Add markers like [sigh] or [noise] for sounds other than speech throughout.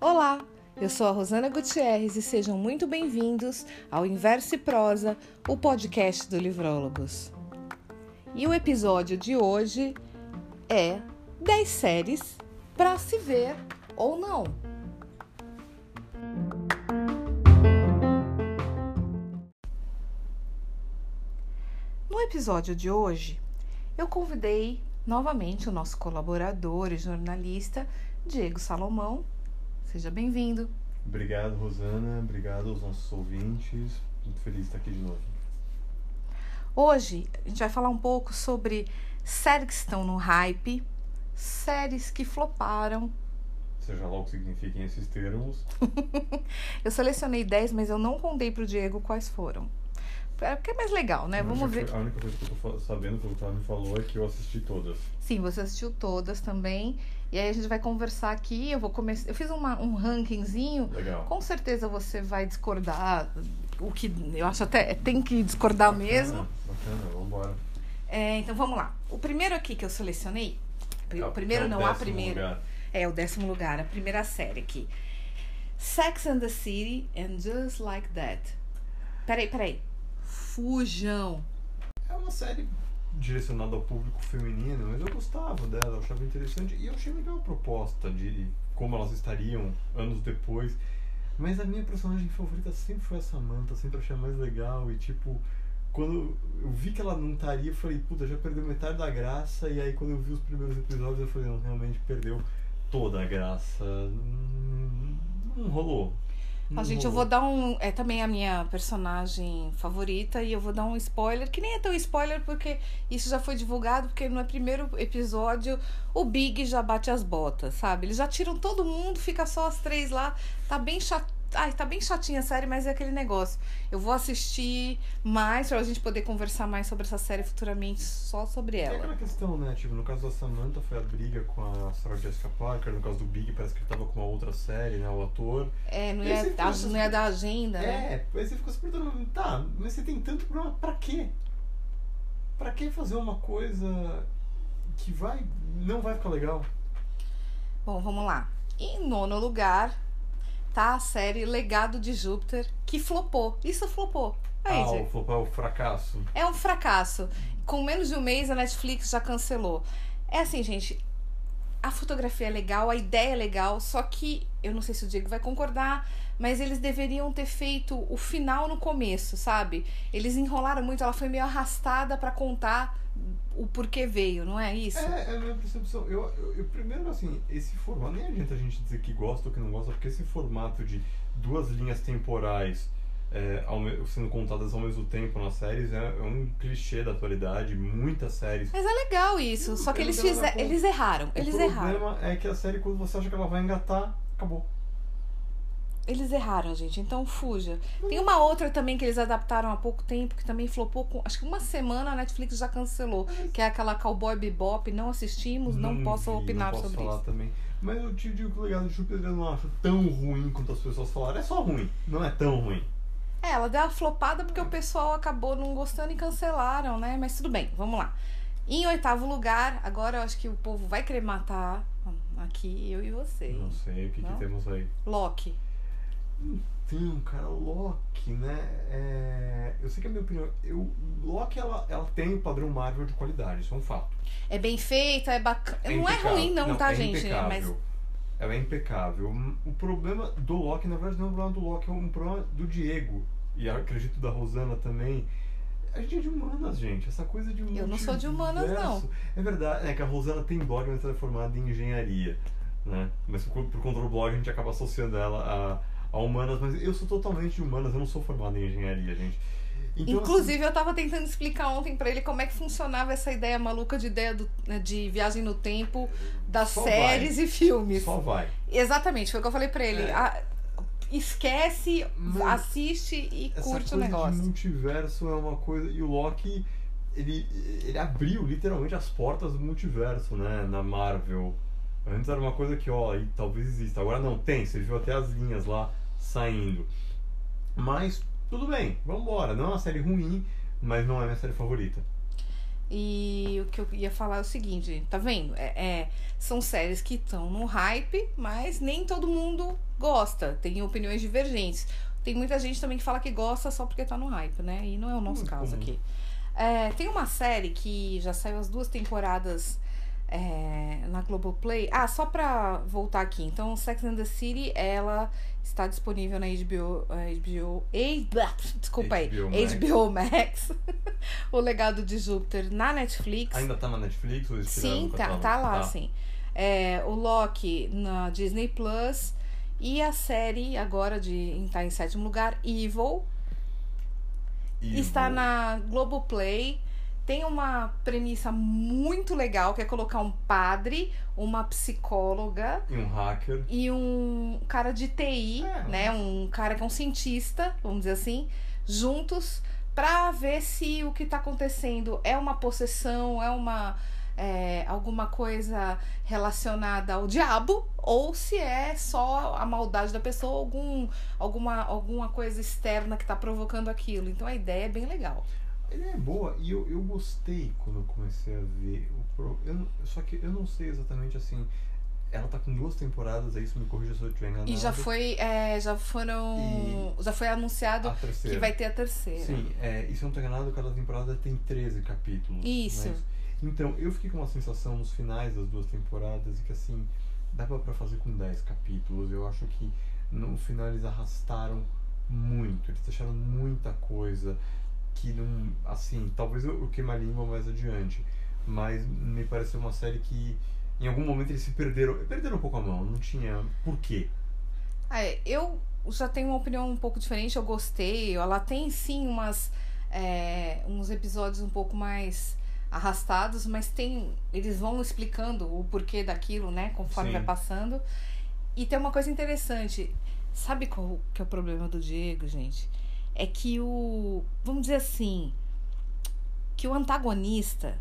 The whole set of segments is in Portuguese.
Olá, eu sou a Rosana Gutierrez e sejam muito bem-vindos ao Inverso e Prosa, o podcast do Livrólogos. E o episódio de hoje é 10 séries para se ver ou não. No episódio de hoje, eu convidei novamente o nosso colaborador e jornalista Diego Salomão. Seja bem-vindo. Obrigado, Rosana. Obrigado aos nossos ouvintes. Muito feliz de estar aqui de novo. Hoje a gente vai falar um pouco sobre séries que estão no hype, séries que floparam. Seja lá o que signifiquem esses termos. [laughs] eu selecionei 10, mas eu não contei pro Diego quais foram. É porque é mais legal, né? Vamos ver. A única coisa que eu tô sabendo que ela me falou é que eu assisti todas. Sim, você assistiu todas também. E aí a gente vai conversar aqui. Eu vou começar. Eu fiz uma, um rankingzinho. Legal. Com certeza você vai discordar. O que eu acho até tem que discordar Bacana, mesmo. Bacana, vambora. É, então vamos lá. O primeiro aqui que eu selecionei. É O primeiro é não, a décimo primeira. lugar. É o décimo lugar, a primeira série aqui. Sex and the City and Just Like That. Peraí, peraí. Fujam. É uma série direcionada ao público feminino, mas eu gostava dela, eu achava interessante. E eu achei legal a proposta de como elas estariam anos depois. Mas a minha personagem favorita sempre foi a Samantha, sempre achei mais legal. E tipo, quando eu vi que ela não estaria, eu falei, puta, já perdeu metade da graça. E aí quando eu vi os primeiros episódios, eu falei, não, realmente perdeu toda a graça. Não, não rolou. A gente, eu vou dar um. É também a minha personagem favorita e eu vou dar um spoiler, que nem é tão spoiler porque isso já foi divulgado, porque no primeiro episódio o Big já bate as botas, sabe? Eles já tiram todo mundo, fica só as três lá. Tá bem chato. Ai, tá bem chatinha a série, mas é aquele negócio. Eu vou assistir mais pra gente poder conversar mais sobre essa série futuramente, só sobre É ela. aquela questão, né? Tipo, no caso da Samantha foi a briga com a Sarah Jessica Parker, no caso do Big parece que ele tava com uma outra série, né? O ator. É, não ia, você fica a- essas não ia dar agenda, né? É, aí você ficou se perguntando, tá, mas você tem tanto problema, pra quê? Pra que fazer uma coisa que vai. não vai ficar legal? Bom, vamos lá. Em nono lugar tá a série Legado de Júpiter, que flopou. Isso flopou. Aí, ah, Diego. o, flop- é o fracasso. É um fracasso. Com menos de um mês, a Netflix já cancelou. É assim, gente. A fotografia é legal, a ideia é legal, só que eu não sei se o Diego vai concordar, mas eles deveriam ter feito o final no começo, sabe? Eles enrolaram muito, ela foi meio arrastada pra contar o porquê veio, não é isso? É, é a minha percepção. Eu, eu, eu- primeiro, assim, esse formato, nem adianta a gente dizer que gosta ou que não gosta, porque esse formato de duas linhas temporais é, ao sendo contadas ao mesmo tempo nas séries é, é um clichê da atualidade. Muitas séries Mas é legal isso, só que eu eles fizeram, nada eles erraram, eles o erraram. problema é que a série, quando você acha que ela vai engatar, acabou. Eles erraram, gente, então fuja. Tem uma outra também que eles adaptaram há pouco tempo, que também flopou com. Acho que uma semana a Netflix já cancelou. Que é aquela Cowboy Bebop. Não assistimos, não, posso vi, opinar não posso sobre falar isso. também. Mas eu te digo que o legado de Júpiter eu não acho tão ruim quanto as pessoas falaram. É só ruim, não é tão ruim. É, ela deu uma flopada porque o pessoal acabou não gostando e cancelaram, né? Mas tudo bem, vamos lá. Em oitavo lugar, agora eu acho que o povo vai querer matar aqui eu e você. Não sei o que, que Não? temos aí. Loki. Então, cara, Loki, né? É... Eu sei que a minha opinião. Eu... Loki, ela, ela tem o padrão Marvel de qualidade, isso é um fato. É bem feita, é bacana. não é impecável. ruim, não, tá, é gente? Impecável. Mas Ela é impecável. O problema do Loki, na verdade, não é um problema do Loki, é um problema do Diego. E acredito da Rosana também. A gente é de humanas, gente. Essa coisa de Eu não sou de humanas, não. É verdade, é que a Rosana tem blog, mas ela é formada em engenharia. Né? Mas por, por conta do blog a gente acaba associando ela a, a humanas, mas eu sou totalmente de humanas, eu não sou formado em engenharia, gente. Então, Inclusive, eu tava tentando explicar ontem pra ele como é que funcionava essa ideia maluca de ideia do- né, de viagem no tempo das Só séries e assim, filmes. só vai. Exatamente, foi o que eu falei pra ele. É. Ah, esquece, Mas assiste e Essa curte o negócio. de multiverso é uma coisa. E o Loki, ele, ele abriu literalmente as portas do multiverso, né? Na Marvel. Antes era uma coisa que, ó, e talvez exista. Agora não, tem. Você viu até as linhas lá saindo. Mas, tudo bem, vambora. Não é uma série ruim, mas não é minha série favorita. E que eu ia falar é o seguinte, tá vendo? É, é, são séries que estão no hype, mas nem todo mundo gosta. Tem opiniões divergentes. Tem muita gente também que fala que gosta só porque tá no hype, né? E não é o nosso Hum, caso comum. aqui. É, tem uma série que já saiu as duas temporadas é, na Globoplay. Ah, só pra voltar aqui. Então, Sex and the City, ela está disponível na HBO. eh, HBO desculpa aí. HBO Max. HBO Max. [laughs] o Legado de Júpiter na Netflix. Ainda tá na Netflix ou Sim, tá, tá lá, Tá. sim. É, o Loki na Disney Plus. E a série, agora de tá em sétimo lugar, Evil, E está na Globoplay. Tem uma premissa muito legal, que é colocar um padre, uma psicóloga E um hacker. e um cara de TI, É. né? Um cara que é um cientista, vamos dizer assim, juntos pra ver se o que tá acontecendo é uma possessão, é uma é, alguma coisa relacionada ao diabo ou se é só a maldade da pessoa, algum, alguma, alguma coisa externa que tá provocando aquilo. Então a ideia é bem legal. Ele é boa e eu, eu gostei quando eu comecei a ver o pro... eu, Só que eu não sei exatamente assim. Ela tá com duas temporadas, aí isso me corrija se eu estiver enganado. E já foi, é, já foram, já foi anunciado que vai ter a terceira. Sim, é, e se eu não tô enganado, cada temporada tem 13 capítulos. Isso. mas- Então, eu fiquei com uma sensação nos finais das duas temporadas de que assim, dava pra fazer com 10 capítulos. Eu acho que no final eles arrastaram muito, eles deixaram muita coisa que não. Assim, talvez eu, eu queime a língua mais adiante, mas me pareceu uma série que em algum momento eles se perderam. Perderam um pouco a mão, não tinha porquê. É, eu já tenho uma opinião um pouco diferente, eu gostei. Ela tem sim umas, é, uns episódios um pouco mais arrastados, mas tem. Eles vão explicando o porquê daquilo, né? Conforme Sim. vai passando. E tem uma coisa interessante. Sabe qual que é o problema do Diego, gente? É que o. Vamos dizer assim. Que o antagonista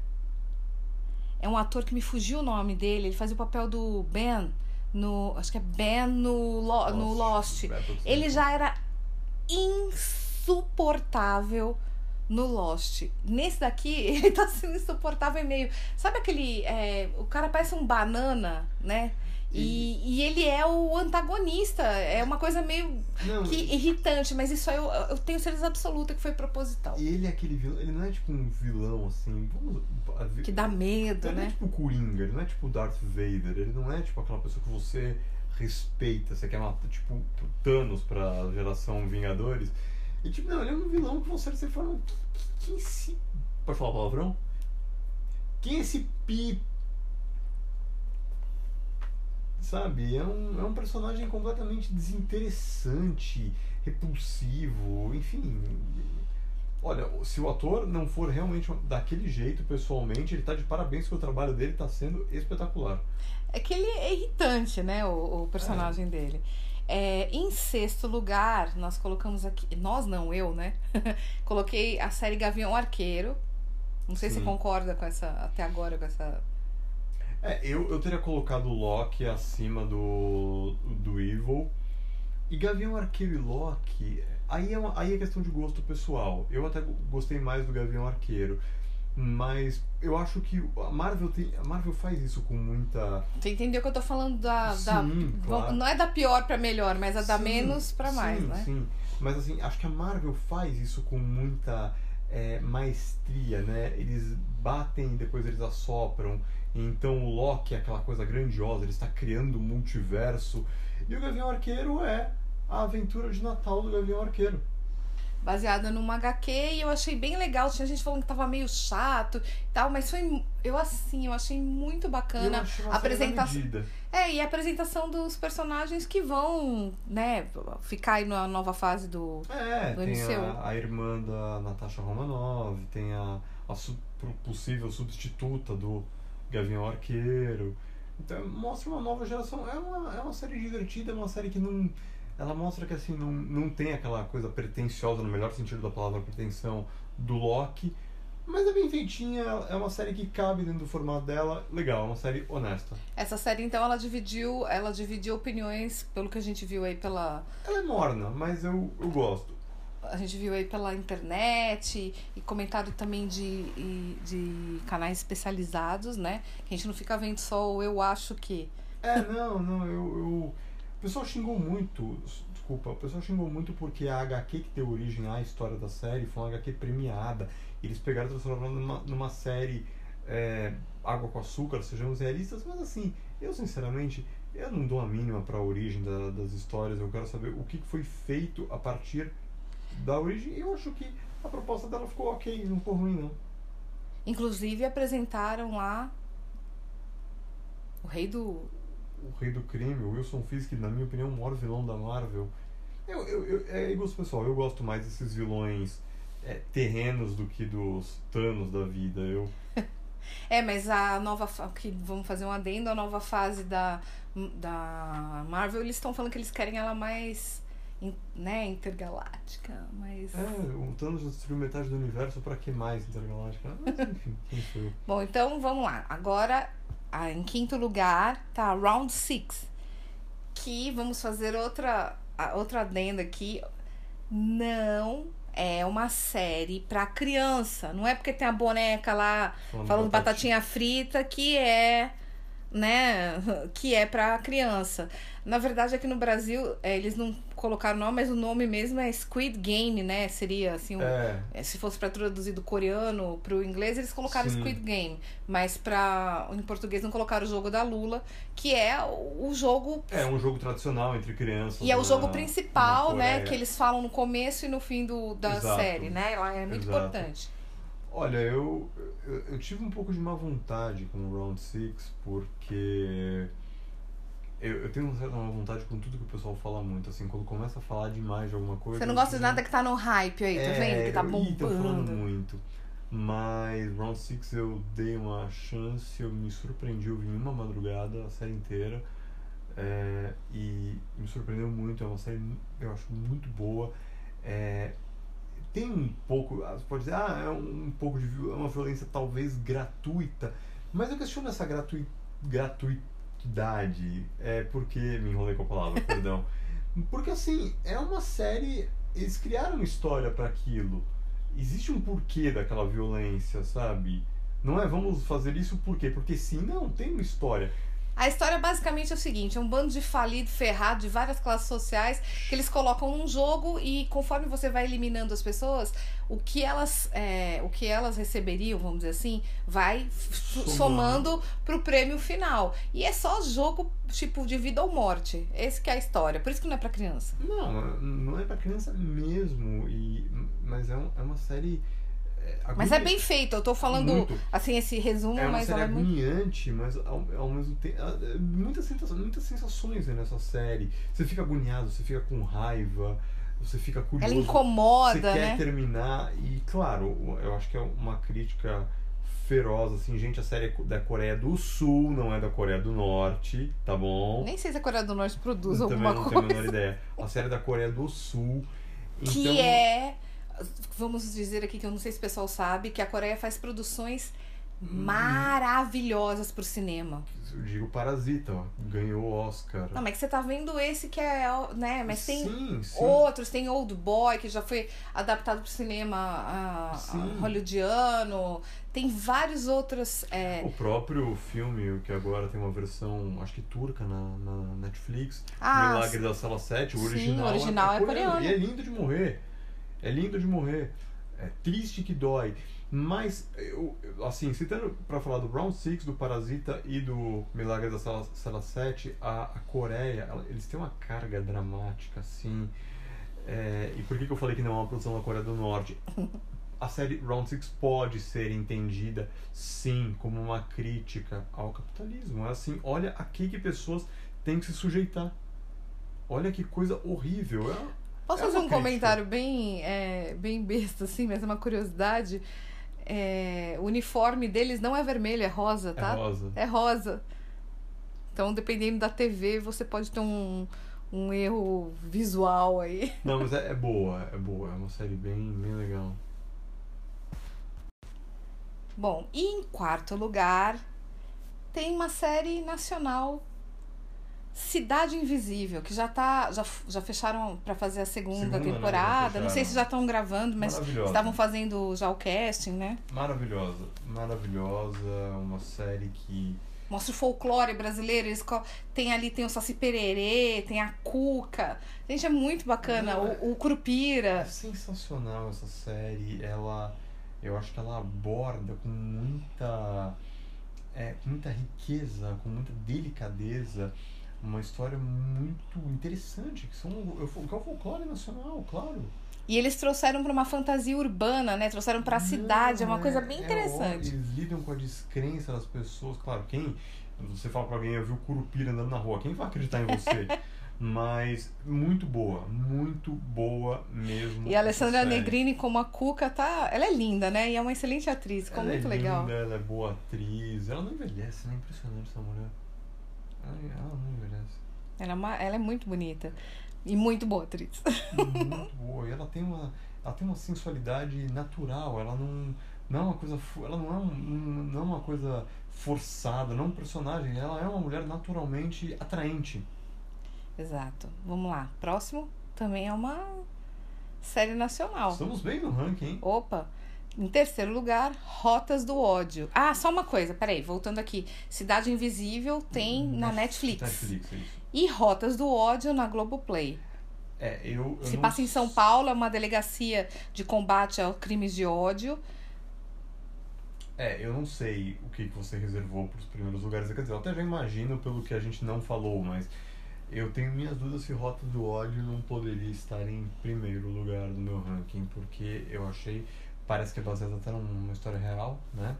é um ator que me fugiu o nome dele. Ele fazia o papel do Ben no. Acho que é Ben no, Lo- no Lost. Ele já era insuportável no Lost. Nesse daqui, [laughs] ele tá sendo insuportável e meio. Sabe aquele. é, o cara parece um banana, né? E, e ele é o antagonista. É uma coisa meio Não, que irritante, mas isso aí eu, eu tenho certeza absoluta que foi proposital. E ele é aquele vilão, ele não é tipo um vilão assim, vamos, Que dá medo, ele não é né? tipo o Coringa, ele não é tipo o Darth Vader, ele não é tipo aquela pessoa que você respeita, você quer matar, tipo Thanos pra geração Vingadores. E tipo, não, ele é um vilão que você, você fala, quem, quem esse. Pode falar palavrão? Quem é esse pi. Sabe? É um, é um personagem completamente desinteressante, repulsivo, enfim. Olha, se o ator não for realmente daquele jeito pessoalmente, ele tá de parabéns que o trabalho dele tá sendo espetacular. É que ele é irritante, né? O, o personagem dele. É, em sexto lugar, nós colocamos aqui. Nós não, eu, né? [laughs] Coloquei a série Gavião Arqueiro. Não sei se Sim. você concorda com essa. Até agora com essa. É, eu, eu teria colocado o Loki acima do, do Evil. E Gavião Arqueiro e Loki, aí é, uma, aí é questão de gosto pessoal. Eu até gostei mais do Gavião Arqueiro. Mas eu acho que a Marvel, tem, a Marvel faz isso com muita. Você entendeu que eu tô falando da. da Sim, claro. Não é da pior pra melhor, mas é da Sim, menos pra mais, sim, né? Sim, mas assim, acho que a Marvel faz isso com muita é, maestria, né? Eles batem e depois eles assopram. Então o Loki é aquela coisa grandiosa, ele está criando um multiverso. E o Gavião Arqueiro é a aventura de Natal do Gavião Arqueiro. Baseada numa HQ e eu achei bem legal. Tinha gente falando que tava meio chato e tal, mas foi. Eu assim, eu achei muito eu bacana. a apresentação-. É, e a apresentação dos personagens que vão, né, ficar aí na nova fase do. É, do tem MCU. a, a irmã da Natasha Romanoff, tem a, a su- possível substituta do Gavião Arqueiro. Então mostra uma nova geração. É uma, é uma série divertida, é uma série que não. Ela mostra que assim, não, não tem aquela coisa pretensiosa, no melhor sentido da palavra pretensão, do Loki. Mas é bem feitinha, é uma série que cabe dentro do formato dela. Legal, é uma série honesta. Essa série, então, ela dividiu, ela dividiu opiniões, pelo que a gente viu aí pela. Ela é morna, mas eu, eu gosto. A gente viu aí pela internet e comentário também de, de canais especializados, né? A gente não fica vendo só o eu acho que. É, não, não, eu, eu... O pessoal xingou muito, desculpa, o pessoal xingou muito porque a HQ que deu origem à história da série foi uma HQ premiada. Eles pegaram e transformaram numa, numa série é, água com açúcar, sejamos realistas, mas assim, eu sinceramente, eu não dou a mínima para a origem da, das histórias, eu quero saber o que foi feito a partir da origem. Eu acho que a proposta dela ficou ok, não ficou ruim não. Inclusive apresentaram lá o rei do. O rei do crime, o Wilson Fisk, na minha opinião, o maior vilão da Marvel. Eu, eu, eu, é gosto pessoal, eu gosto mais desses vilões é, terrenos do que dos Thanos da vida. Eu [laughs] É, mas a nova que vamos fazer um adendo, a nova fase da, da Marvel, eles estão falando que eles querem ela mais né, intergaláctica, mas É, o Thanos destruiu metade do universo, para que mais intergaláctica? Mas enfim, [laughs] quem sou eu? Bom, então vamos lá. Agora, em quinto lugar, tá Round Six que vamos fazer outra outra adenda aqui. Não é uma série para criança. Não é porque tem a boneca lá falando, falando batatinha. batatinha frita que é, né, [laughs] que é para criança. Na verdade, aqui no Brasil, é, eles não colocaram o nome, mas o nome mesmo é Squid Game, né? Seria assim, um, é. é se fosse para traduzir do coreano para o inglês, eles colocaram Sim. Squid Game, mas para em português não colocaram o jogo da Lula, que é o jogo É um jogo tradicional entre crianças. E é o jogo principal, né, que eles falam no começo e no fim do, da Exato. série, né? É muito Exato. importante. Olha, eu, eu, eu tive um pouco de má vontade com o Round 6 porque eu, eu tenho uma certa vontade com tudo que o pessoal fala muito, assim, quando começa a falar demais de alguma coisa. Você não gosta de nada que tá no hype aí, tá é, vendo? Que tá bombando. Tô falando muito. Mas Round 6 eu dei uma chance, eu me surpreendi, eu vim uma madrugada, a série inteira. É, e me surpreendeu muito, é uma série eu acho muito boa. É, tem um pouco, ah, você pode dizer, ah, é um, um pouco de é uma violência talvez gratuita, mas eu questiono essa gratuita gratuita idade. É porque. Me enrolei com a palavra, [laughs] perdão. Porque assim, é uma série. Eles criaram uma história para aquilo. Existe um porquê daquela violência, sabe? Não é vamos fazer isso por quê? Porque sim, não, tem uma história. A história basicamente é o seguinte: é um bando de falido, ferrado, de várias classes sociais, que eles colocam num jogo e conforme você vai eliminando as pessoas, o que elas, é, o que elas receberiam, vamos dizer assim, vai somando, somando pro prêmio final. E é só jogo tipo de vida ou morte. Esse que é a história. Por isso que não é para criança. Não, não é para criança mesmo. E, mas é, um, é uma série mas é bem feito, eu tô falando muito. assim, esse resumo, é uma mas série ela é agoniante, muito... mas ao, ao, mesmo tempo. É, muitas sensações, muitas sensações nessa série. Você fica agoniado, você fica com raiva, você fica curioso. Ela incomoda. Você né? quer terminar. E claro, eu acho que é uma crítica feroz, assim, gente, a série é da Coreia do Sul, não é da Coreia do Norte, tá bom? Nem sei se a Coreia do Norte produz eu alguma coisa. Também não tenho a menor ideia. A série é da Coreia do Sul. Que então... é vamos dizer aqui que eu não sei se o pessoal sabe, que a Coreia faz produções hum. maravilhosas pro cinema. Eu digo Parasita, ó, ganhou o Oscar. Não, mas que você tá vendo esse que é, né? Mas tem sim, sim. outros, tem Old Boy, que já foi adaptado pro cinema a, a hollywoodiano. Tem vários outros. É... O próprio filme, que agora tem uma versão, acho que turca na, na Netflix, ah, Milagre da Sala 7, o original, sim, o original é, é, coreano. E é lindo de morrer. É lindo de morrer. É triste que dói. Mas, eu, assim, citando para falar do Round 6, do Parasita e do Milagre da Sala, Sala 7, a, a Coreia, ela, eles têm uma carga dramática, assim. É, e por que, que eu falei que não é uma produção da Coreia do Norte? A série Round 6 pode ser entendida, sim, como uma crítica ao capitalismo. É assim, olha aqui que pessoas têm que se sujeitar. Olha que coisa horrível. É, Posso é fazer um crítica. comentário bem, é, bem besta, assim, mas é uma curiosidade? É, o uniforme deles não é vermelho, é rosa, tá? É rosa. É rosa. Então, dependendo da TV, você pode ter um, um erro visual aí. [laughs] Não, mas é, é boa, é boa. É uma série bem, bem legal. Bom, e em quarto lugar, tem uma série nacional Cidade Invisível, que já tá. Já, já fecharam para fazer a segunda, Segunda, né, temporada. Não sei se já estão gravando, mas estavam fazendo já o casting, né? Maravilhosa, maravilhosa, uma série que Mostra o folclore brasileiro. Eles tem ali, tem o Saci Pererê, tem a Cuca. Gente, é muito bacana. Não, O, o Curupira. É sensacional essa série. Ela, eu acho que ela aborda com muita, é, com muita riqueza, com muita delicadeza, uma história muito interessante que são que é o folclore nacional, claro. E eles trouxeram para uma fantasia urbana, né? Trouxeram para a cidade. É uma Não, coisa bem é interessante. óbvio, eles lidam com a descrença das pessoas. Claro, quem você fala pra alguém, eu vi o Curupira andando na rua, quem vai acreditar em você? [laughs] Mas muito boa, muito boa mesmo. E a Alessandra. Negrini como a Cuca tá. Ela é linda, né? E é uma excelente atriz. Ficou ela muito é legal. Linda, ela é boa atriz. Ela não envelhece, né? Impressionante essa mulher. Não envelhece. Ela é, uma, ela é muito bonita. E muito boa atriz. [laughs] muito boa. E ela tem uma, ela tem uma sensualidade natural. Ela não, não é uma coisa, ela não é, um, um- não é uma coisa forçada, não é um personagem. Ela é uma mulher naturalmente atraente. Exato. Vamos lá. Próximo também é uma série nacional. Estamos bem no ranking, hein? Opa! Em terceiro lugar, Rotas do Ódio. Ah, só uma coisa, peraí, voltando aqui. Cidade Invisível tem na Netflix. Netflix, é isso. E Rotas do Ódio na Globoplay. É, eu, eu Se não passa em São Paulo, é uma delegacia de combate a crimes de ódio. É, eu não sei o que, você reservou para os primeiros lugares. Quer dizer, eu até já imagino pelo que a gente não falou, mas eu tenho minhas dúvidas se Rota do Ódio não poderia estar em primeiro lugar do meu ranking, porque eu achei. Parece que é baseado até numa história real, né?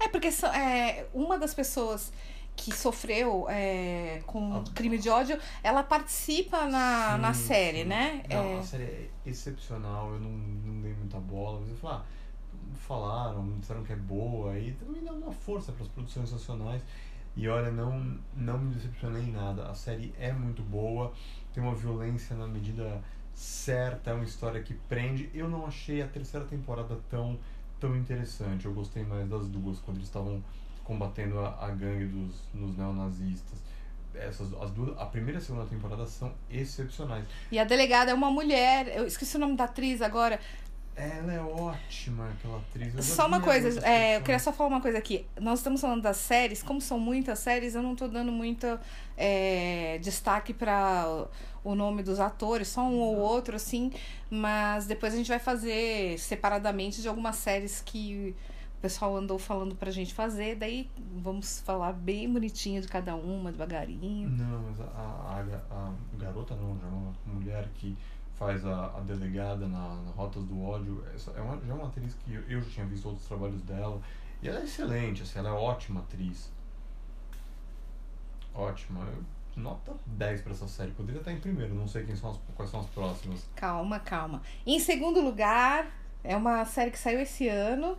É, porque é, uma das pessoas que sofreu é, com Ah. crime de ódio, ela participa na, Sim, na série, sim. né? Não, É, a série é excepcional, eu não, não dei muita bola, mas eu falei, ah, falaram, disseram que é boa, e também dá uma força para as produções nacionais. E olha, não, não me decepcionei em nada. A série é muito boa, tem uma violência na medida certa, é uma história que prende. Eu não achei a terceira temporada tão, tão interessante. Eu gostei mais das duas, quando eles estavam combatendo a, a gangue dos nos neonazistas. Essas, as duas, a primeira e a segunda temporada são excepcionais. E a delegada é uma mulher, eu esqueci o nome da atriz agora. Ela é ótima, aquela atriz. Só uma coisa, é, eu queria só falar uma coisa aqui. Nós estamos falando das séries, como são muitas séries, eu não tô dando muito é, destaque para o nome dos atores, só um ou outro, assim, mas depois a gente vai fazer separadamente de algumas séries que o pessoal andou falando pra gente fazer, daí vamos falar bem bonitinho de cada uma, devagarinho. Não, mas a, a, a- garota não, já é uma mulher que faz a, a delegada na, na Rotas do Ódio. Essa é uma, já é uma atriz que eu, eu já tinha visto outros trabalhos dela. E ela é excelente, assim, ela é ótima atriz. Ótima. Nota 10 pra essa série. Poderia estar em primeiro, não sei quem são as, quais são as próximas. Calma, calma. Em segundo lugar, é uma série que saiu esse ano.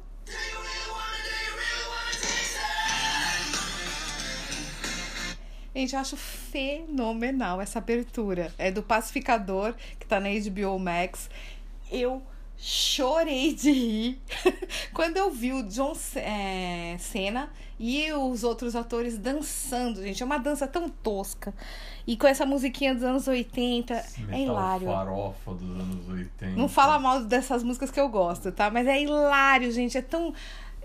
Gente, eu acho fenomenal essa abertura. É do Pacificador, que tá na HBO Max. Eu chorei de rir [laughs] quando eu vi o John é, Cena e os outros atores dançando, gente. É uma dança tão tosca. E com essa musiquinha dos anos 80, Esse é hilário. farofa dos anos 80. Não fala mal dessas músicas que eu gosto, tá? Mas é hilário, gente. É tão.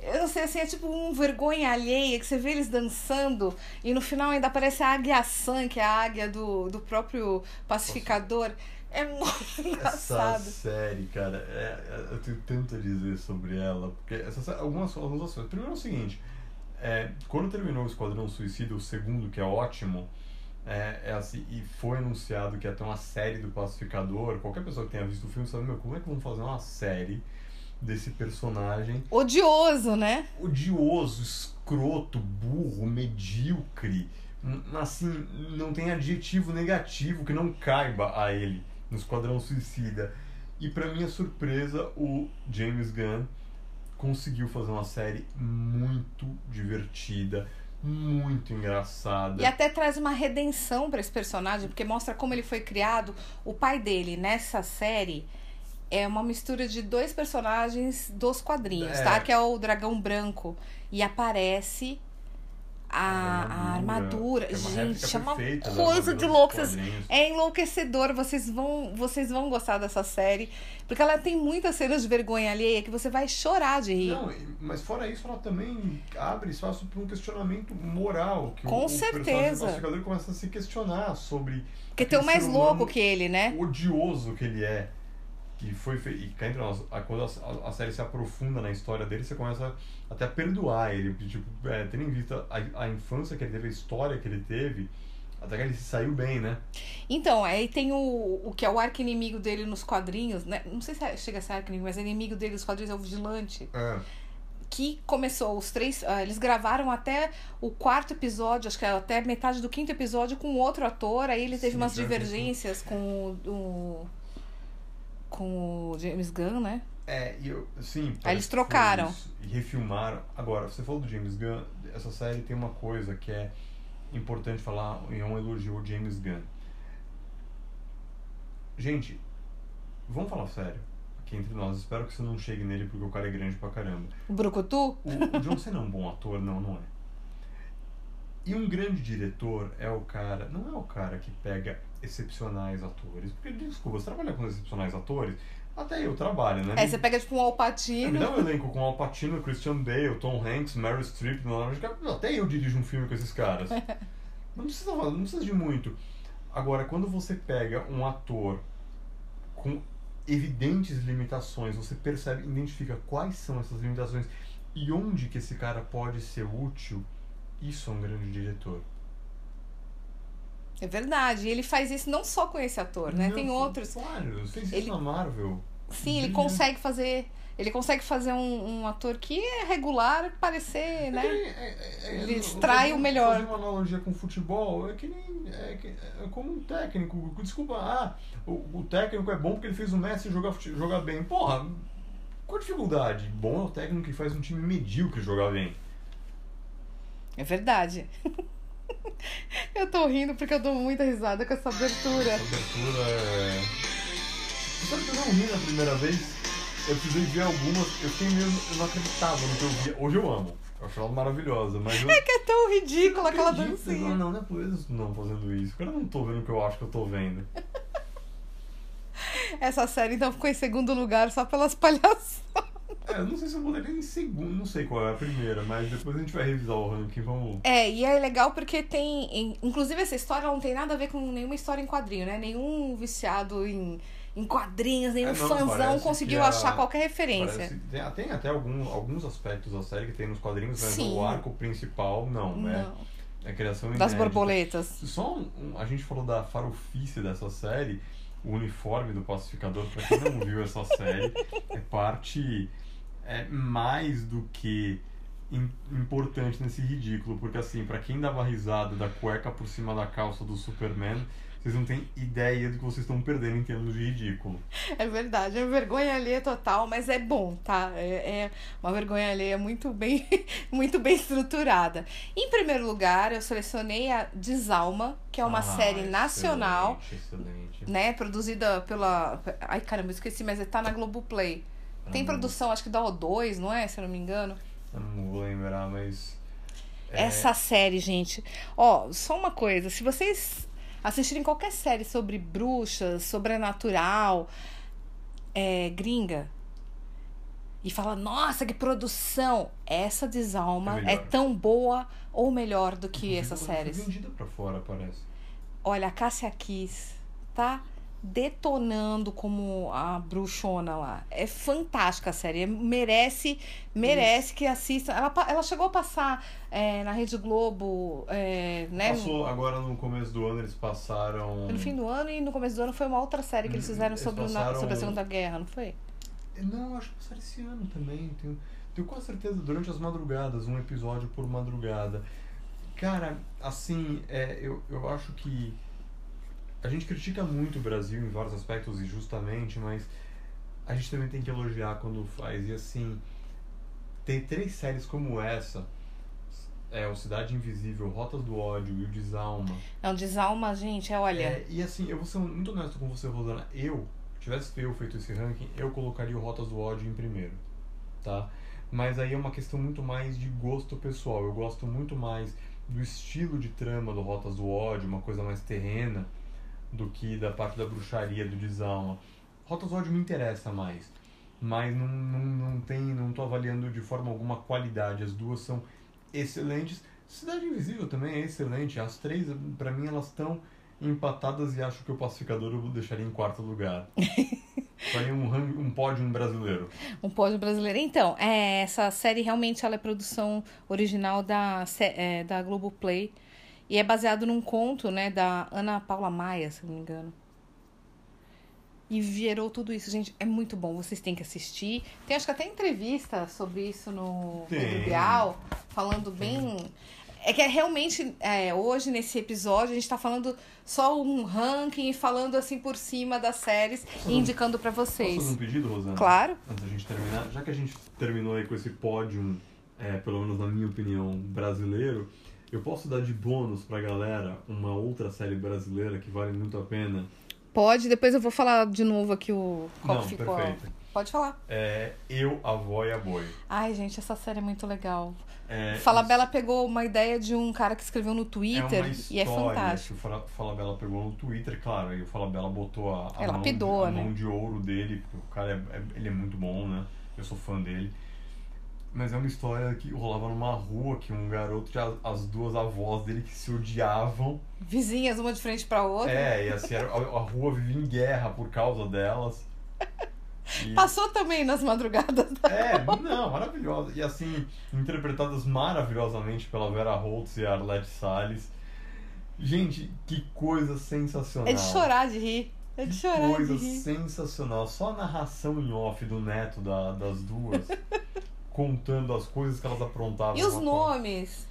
Eu não sei, assim, é tipo um vergonha alheia que você vê eles dançando e no final ainda aparece a águia San, que é a águia do, do próprio pacificador. É muito [laughs] Essa engraçado. série, cara, é- é- eu tenho tanto a dizer sobre ela, porque essa algumas, algumas ações. Primeiro é o seguinte, é, quando terminou o Esquadrão Suicida, o segundo, que é ótimo, é, é assim, e foi anunciado que ia ter uma série do Pacificador, qualquer pessoa que tenha visto o filme sabe, meu, como é que vão fazer uma série desse personagem Odioso, né? odioso, escroto, burro, medíocre. Assim, não tem adjetivo negativo que não caiba a ele no Esquadrão Suicida. E pra minha surpresa, o James Gunn conseguiu fazer uma série muito divertida, muito engraçada. E até traz uma redenção pra esse personagem, porque mostra como ele foi criado. O pai dele, nessa série, é uma mistura de dois personagens dos quadrinhos, É. tá? Que é o Dragão Branco. E aparece a, a armadura. que é uma Gente, coisa de louco. Vocês-. É enlouquecedor. Vocês vão, vocês vão gostar dessa série. Porque ela tem muitas cenas de vergonha alheia que você vai chorar de rir. Não, mas fora isso, ela também abre espaço para um questionamento moral. Que Com o, o personagem certeza. do pacificador começa a se questionar sobre. Porque tem o mais louco que ele, né? odioso que ele é. Que foi. E cá entre nós, a- quando a, a série se aprofunda na história dele, você começa até a perdoar ele. porque, Tipo, é, tendo em vista a, a infância que ele teve, a história que ele teve, até que ele se saiu bem, né? Então, aí tem o, o que é o arco-inimigo dele nos quadrinhos, né? Não sei se é- chega a ser arco-inimigo, mas o inimigo dele nos quadrinhos é o Vigilante. É. que começou os três. ah, eles gravaram até o quarto episódio, acho que é até metade do quinto episódio, com outro ator. Aí ele teve Sim, umas divergências com o, o- com o James Gunn, né? É, e eu, sim. Aí eles trocaram. E refilmaram. Agora, você falou do James Gunn, essa série tem uma coisa que é importante falar e é um elogio ao James Gunn. Gente, vamos falar sério. Aqui entre nós, espero que você não chegue nele porque o cara é grande pra caramba. O Brucutu. O, o John Cena é um bom ator? Não, não é. E um grande diretor é o cara, não é o cara que pega excepcionais atores. Porque, desculpa, você trabalha com excepcionais atores? Até eu trabalho, né? É, você pega tipo um Me Alpatino. dá um elenco com Al Pacino, Christian Bale, Tom Hanks, Meryl Streep, até eu dirijo um filme com esses caras. [laughs] Não precisa, não precisa de muito. Agora, quando você pega um ator com evidentes limitações, você percebe, identifica quais são essas limitações e onde que esse cara pode ser útil, isso é um grande diretor. É verdade. E ele faz isso não só com esse ator, né? Não, tem outros. Claro, fez isso Ele- na Marvel. Sim, ele Brilhante. consegue fazer. Ele consegue fazer um, um ator que é regular parecer, né? É que nem- é- é- Ele extrai o melhor. Fazer uma analogia com futebol, é que nem. É, é como um técnico. Desculpa, ah, o, o técnico é bom porque ele fez o Messi jogar, jogar bem. Porra, qual a dificuldade? Bom é o técnico que faz um time medíocre jogar bem. É verdade. [laughs] [laughs] eu tô rindo porque eu dou muita risada com essa abertura. Essa abertura é. Sabe que eu não ri na primeira vez? Eu precisei ver algumas, eu fiquei meio. Eu não acreditava no que eu via. Hoje eu amo. Eu acho ela maravilhosa, mas eu. É que é tão ridícula aquela dancinha. Não, não, não é por isso não fazendo isso. Eu não tô vendo o que eu acho que eu tô vendo. [laughs] Essa série então ficou em segundo lugar só pelas palhaçadas. É, eu não sei se eu botaria em segundo, não sei qual é a primeira, mas depois a gente vai revisar o ranking, vamos. É, e é legal porque tem. em- Inclusive, essa história não tem nada a ver com nenhuma história em quadrinho, né? Nenhum viciado em, em quadrinhos, nenhum É, não, fãzão conseguiu a- achar qualquer referência. Parece- tem, tem até algum, alguns aspectos da série que tem nos quadrinhos, mas Sim. o arco principal não, né? Não. É criação Das inédita. borboletas. Só um, um- a gente falou da farofice dessa série, o uniforme do pacificador, pra quem não viu essa série, é parte é mais do que im- importante nesse ridículo, porque assim, pra quem dava risada da cueca por cima da calça do Superman, vocês não têm ideia do que vocês estão perdendo em termos de ridículo. É verdade, é vergonha alheia total, mas é bom, tá? É, é uma vergonha alheia muito bem, [laughs] muito bem estruturada. Em primeiro lugar, eu selecionei a Desalma, que é uma Ah, série nacional, Excelente, excelente. né? Produzida pela. Ai, caramba, eu esqueci, mas tá na Globoplay. Tem não- produção, acho que da O2, não é? Se eu não me engano. Eu não vou lembrar, mas. é, Essa série, gente. Ó, só uma coisa. Se vocês assistirem qualquer série sobre bruxas, sobrenatural, é, gringa, e fala, nossa, que produção! Essa Desalma É é, tão boa ou melhor do que inclusive, essas séries. vendida pra fora, parece. Olha, a Cássia Kiss tá detonando como a bruxona lá. É fantástica a série. Merece, merece que assista. Ela, ela chegou a passar é, na Rede Globo, é, né? Passou agora no começo do ano, eles passaram. No fim do ano e no começo do ano foi uma outra série que eles Hum, fizeram eles sobre, o na- passaram- sobre a Segunda Guerra, não foi? Não, acho que passaram esse ano também. Tenho, tenho quase certeza, durante as madrugadas, um episódio por madrugada. Cara, assim, é, eu, eu acho que a gente critica muito o Brasil em vários aspectos, e justamente, mas a gente também tem que elogiar quando faz. E assim, ter três séries como essa, é, o Cidade Invisível, Rotas do Ódio e o Desalma. Não, Desalma, gente, é, olha. É, e assim, eu vou ser muito honesto com você, Rosana. Eu, tivesse eu feito esse ranking, eu colocaria o Rotas do Ódio em primeiro, tá? Mas aí é uma questão muito mais de gosto pessoal. Eu gosto muito mais do estilo de trama do Rotas do Ódio, uma coisa mais terrena, do que da parte da bruxaria, do desalma. Rotas do Ódio me interessa mais, mas não, não, não tem, não tô avaliando de forma alguma qualidade. As duas são excelentes. Cidade Invisível também é excelente. As três, para mim, elas estão empatadas e acho que o Pacificador eu deixaria em quarto lugar. [laughs] Faria um, um pódio brasileiro. Um pódio brasileiro. Então, é, essa série realmente ela é produção original da, é, da Globoplay. E é baseado num conto, né, da Ana Paula Maia, se não me engano. E gerou tudo isso, gente. É muito bom, vocês têm que assistir. Tem acho que até entrevista sobre isso no Tem. Pedro Bial, falando bem. É que é realmente, é, hoje nesse episódio, a gente tá falando só um ranking, falando assim por cima das séries Posso e indicando Posso vocês. fazer um pedido, Rosana? Claro. Antes da gente terminar, já que a gente terminou aí com esse pódio, é, pelo menos na minha opinião, brasileiro, eu posso dar de bônus pra galera uma outra série brasileira que vale muito a pena? Pode, depois eu vou falar de novo aqui o qual Não, ficou. perfeito. Pode falar. É Eu, a Vó e a Boi. Ai, gente, essa série é muito legal. É, Falabella pegou uma ideia de um cara que escreveu no é Twitter uma e é fantástico. que o Fala- Falabella pegou no Twitter, claro, aí o Falabella botou a, a, É, mão, lapidou, de, a né? mão de ouro dele, porque o cara é, é- ele é muito bom, né? Eu sou fã dele. Mas é uma história que rolava numa rua que um garoto tinha as duas avós dele que se odiavam. Vizinhas, uma de frente pra outra. É, e assim, a, a rua vivia em guerra por causa delas. E- [laughs] Passou também nas madrugadas. É, não, maravilhosa. E assim, interpretadas maravilhosamente pela Vera Holtz e a Arlette Salles. Gente, que coisa sensacional. É de chorar de rir. É de Que chorar coisa de rir. sensacional. Só a narração em off do neto da- das duas, [laughs] contando as coisas que elas aprontavam. E os nomes?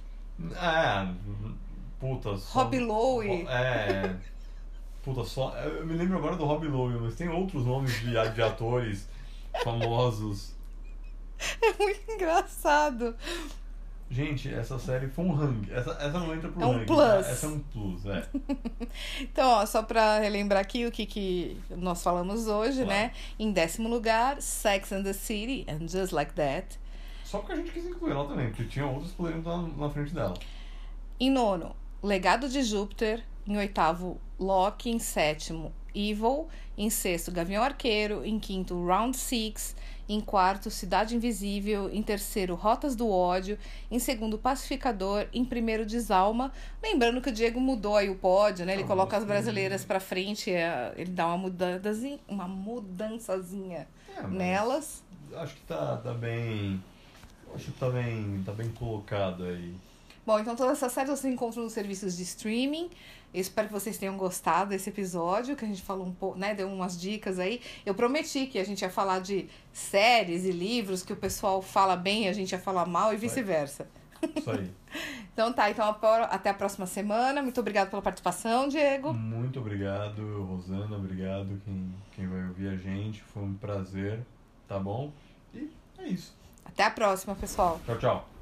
É, puta, só... Rob Lowe. É. Puta, só. Eu me lembro agora do Rob Lowe, mas tem outros nomes de, de atores famosos. É muito engraçado. Gente, essa série foi um ranking. Essa, essa não entra pro É um ranking. plus. tá? Essa é um plus, é. [laughs] Então, ó, só pra relembrar aqui o que, que nós falamos hoje, Claro. né? Em décimo lugar, Sex and the City and Just Like That. Só porque a gente quis incluir ela também, porque tinha outros que poderiam estar na frente dela. Em nono, Legado de Júpiter. Em oitavo, Loki. Em sétimo, Evil. Em sexto, Gavião Arqueiro. Em quinto, Round Six. Em quarto, Cidade Invisível. Em terceiro, Rotas do Ódio. Em segundo, Pacificador. Em primeiro, Desalma. Lembrando que o Diego mudou aí o pódio, né? Ele Ah, coloca as brasileiras pra frente. é, Ele dá uma mudançazinha, uma mudançazinha É, nelas. Acho que tá, tá bem. Acho que tá bem, tá bem colocado aí. Bom, então todas essas séries vocês encontram nos serviços de streaming. Eu espero que vocês tenham gostado desse episódio, que a gente falou um pouco, né? Deu umas dicas aí. Eu prometi que a gente ia falar de séries e livros que o pessoal fala bem e a gente ia falar mal e vice-versa. Isso aí. [laughs] Então tá, então até a próxima semana. Muito obrigada pela participação, Diego. Muito obrigado, Rosana. Obrigado quem, quem vai ouvir a gente. Foi um prazer, tá bom? E é isso. Até a próxima, pessoal. Tchau, tchau.